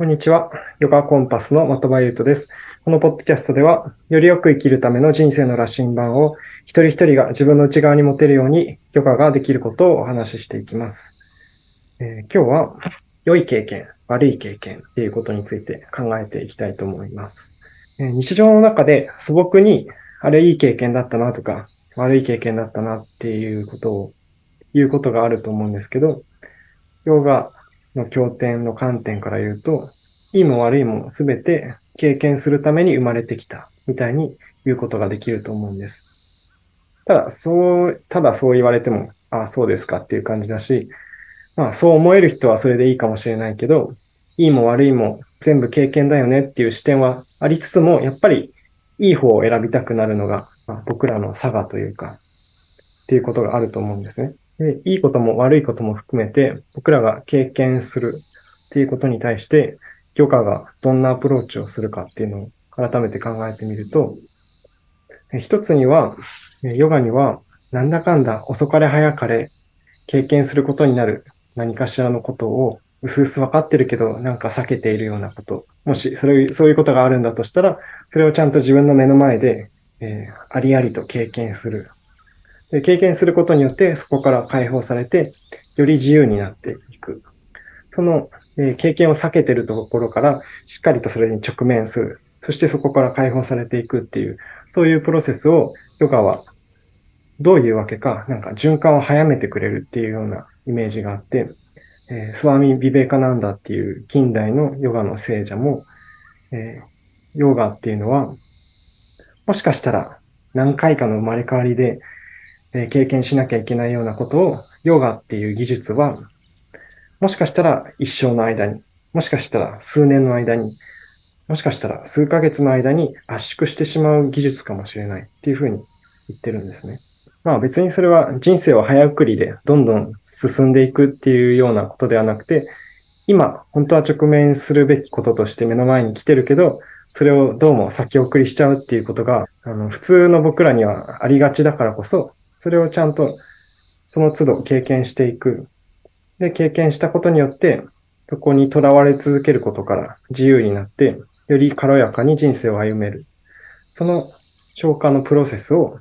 こんにちは。ヨガコンパスの的場優斗です。このポッドキャストでは、よりよく生きるための人生の羅針盤を一人一人が自分の内側に持てるようにヨガができることをお話ししていきます。えー今日は、良い経験、悪い経験っていうことについて考えていきたいと思います。えー日常の中で素朴に、あれいい経験だったなとか、悪い経験だったなっていうことを言うことがあると思うんですけど、ヨガの経典の観点から言うと、いいも悪いもすべて経験するために生まれてきたみたいに言うことができると思うんです。ただ、そう、ただそう言われても、ああ、そうですかっていう感じだし、まあそう思える人はそれでいいかもしれないけど、いいも悪いも全部経験だよねっていう視点はありつつも、やっぱりいい方を選びたくなるのが、まあ僕らの差がというか、っていうことがあると思うんですね。で、いいことも悪いことも含めて、僕らが経験するっていうことに対して、ヨガがどんなアプローチをするかっていうのを改めて考えてみると、一つには、ヨガには、なんだかんだ遅かれ早かれ経験することになる何かしらのことを、うすうす分かってるけど、なんか避けているようなこと。もし、それ、そういうことがあるんだとしたら、それをちゃんと自分の目の前で、えーありありと経験する。で経験することによって、そこから解放されて、より自由になっていく。その、え経験を避けてるところから、しっかりとそれに直面する。そしてそこから解放されていくっていう、そういうプロセスを、ヨガは、どういうわけか、なんか循環を早めてくれるっていうようなイメージがあって、えースワミ・ビベカナンダっていう近代のヨガの聖者も、えーヨガっていうのは、もしかしたら何回かの生まれ変わりで、え経験しなきゃいけないようなことを、ヨガっていう技術は、もしかしたら一生の間に、もしかしたら数年の間に、もしかしたら数ヶ月の間に圧縮してしまう技術かもしれないっていうふうに言ってるんですね。まあ別にそれは人生を早送りでどんどん進んでいくっていうようなことではなくて、今本当は直面するべきこととして目の前に来てるけど、それをどうも先送りしちゃうっていうことが、あの、普通の僕らにはありがちだからこそ、それをちゃんとその都度経験していく。で、経験したことによって、そこにとらわれ続けることから自由になって、より軽やかに人生を歩める。その消化のプロセスを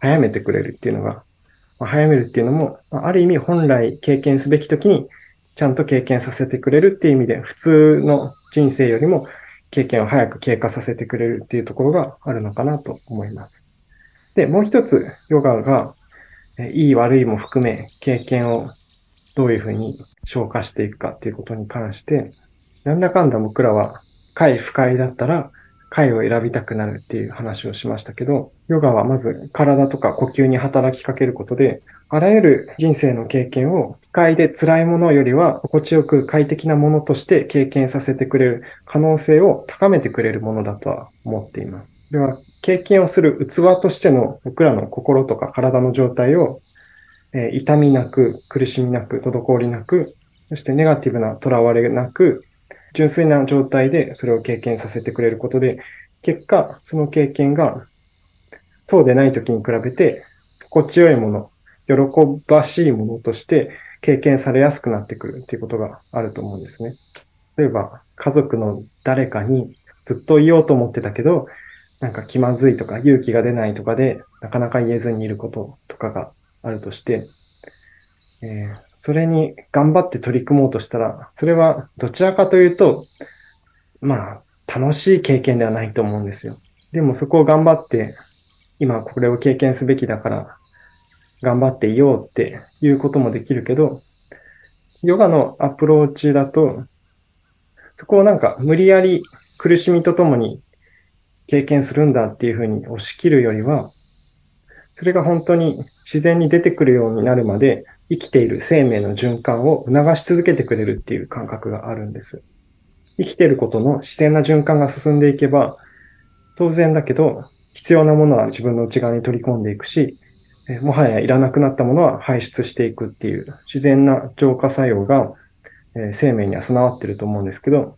早めてくれるっていうのが、まあ早めるっていうのも、まあある意味本来経験すべき時にちゃんと経験させてくれるっていう意味で、普通の人生よりも経験を早く経過させてくれるっていうところがあるのかなと思います。で、もう一つ、ヨガが、いい悪いも含め、経験をどういうふうに消化していくかっていうことに関して、なんだかんだ僕らは、快不快だったら、快を選びたくなるっていう話をしましたけど、ヨガはまず体とか呼吸に働きかけることで、あらゆる人生の経験を不快で辛いものよりは心地よく快適なものとして経験させてくれる可能性を高めてくれるものだとは思っています。では、経験をする器としての僕らの心とか体の状態を、えー痛みなく、苦しみなく、滞りなく、そしてネガティブな囚われなく、純粋な状態でそれを経験させてくれることで、結果、その経験が、そうでない時に比べて、心地よいもの、喜ばしいものとして経験されやすくなってくるっていうことがあると思うんですね。例えば、家族の誰かにずっと言おうと思ってたけど、なんか気まずいとか勇気が出ないとかで、なかなか言えずにいることとかがあるとして、えーそれに頑張って取り組もうとしたら、それはどちらかというと、まあ、楽しい経験ではないと思うんですよ。でもそこを頑張って、今これを経験すべきだから、頑張っていようっていうこともできるけど、ヨガのアプローチだと、そこをなんか無理やり苦しみとともに経験するんだっていうふうに押し切るよりは、それが本当に自然に出てくるようになるまで生きている生命の循環を促し続けてくれるっていう感覚があるんです。生きていることの自然な循環が進んでいけば、当然だけど、必要なものは自分の内側に取り込んでいくし、もはやいらなくなったものは排出していくっていう自然な浄化作用が、生命には備わってると思うんですけど、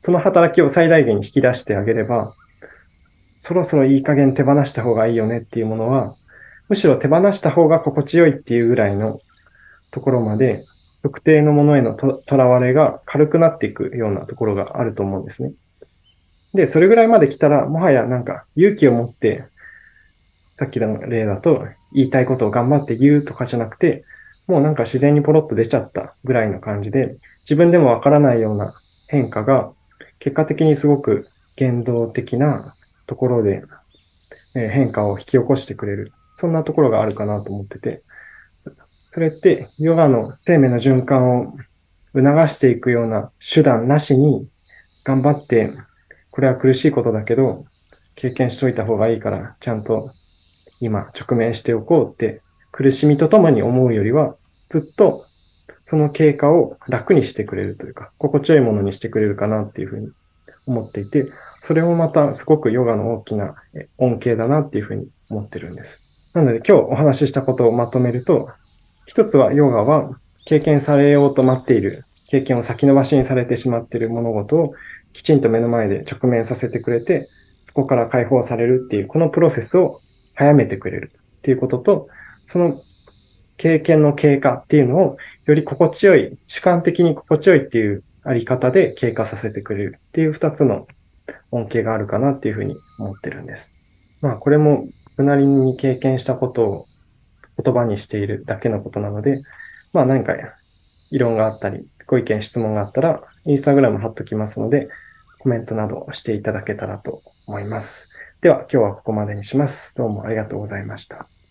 その働きを最大限に引き出してあげれば、そろそろいい加減手放した方がいいよねっていうものは、むしろ手放した方が心地よいっていうぐらいのところまで特定のものへのとらわれが軽くなっていくようなところがあると思うんですね。で、それぐらいまで来たら、もはやなんか勇気を持って、さっきの例だと言いたいことを頑張って言うとかじゃなくて、もうなんか自然にポロッと出ちゃったぐらいの感じで、自分でもわからないような変化が、結果的にすごく言動的なところでえ変化を引き起こしてくれる。そんなところがあるかなと思ってて、それってヨガの生命の循環を促していくような手段なしに頑張って、これは苦しいことだけど、経験しといた方がいいから、ちゃんと今直面しておこうって苦しみとともに思うよりは、ずっとその経過を楽にしてくれるというか、心地よいものにしてくれるかなっていうふうに思っていて、それもまたすごくヨガの大きな恩恵だなっていうふうに思ってるんです。なので今日お話ししたことをまとめると、一つはヨガは経験されようと待っている、経験を先延ばしにされてしまっている物事をきちんと目の前で直面させてくれて、そこから解放されるっていう、このプロセスを早めてくれるっていうことと、その経験の経過っていうのをより心地よい、主観的に心地よいっていうあり方で経過させてくれるっていう二つの恩恵があるかなっていうふうに思ってるんです。まあこれも僕なりに経験したことを言葉にしているだけのことなので、まあ何か異論があったり、ご意見、質問があったら、インスタグラム貼っときますので、コメントなどしていただけたらと思います。では今日はここまでにします。どうもありがとうございました。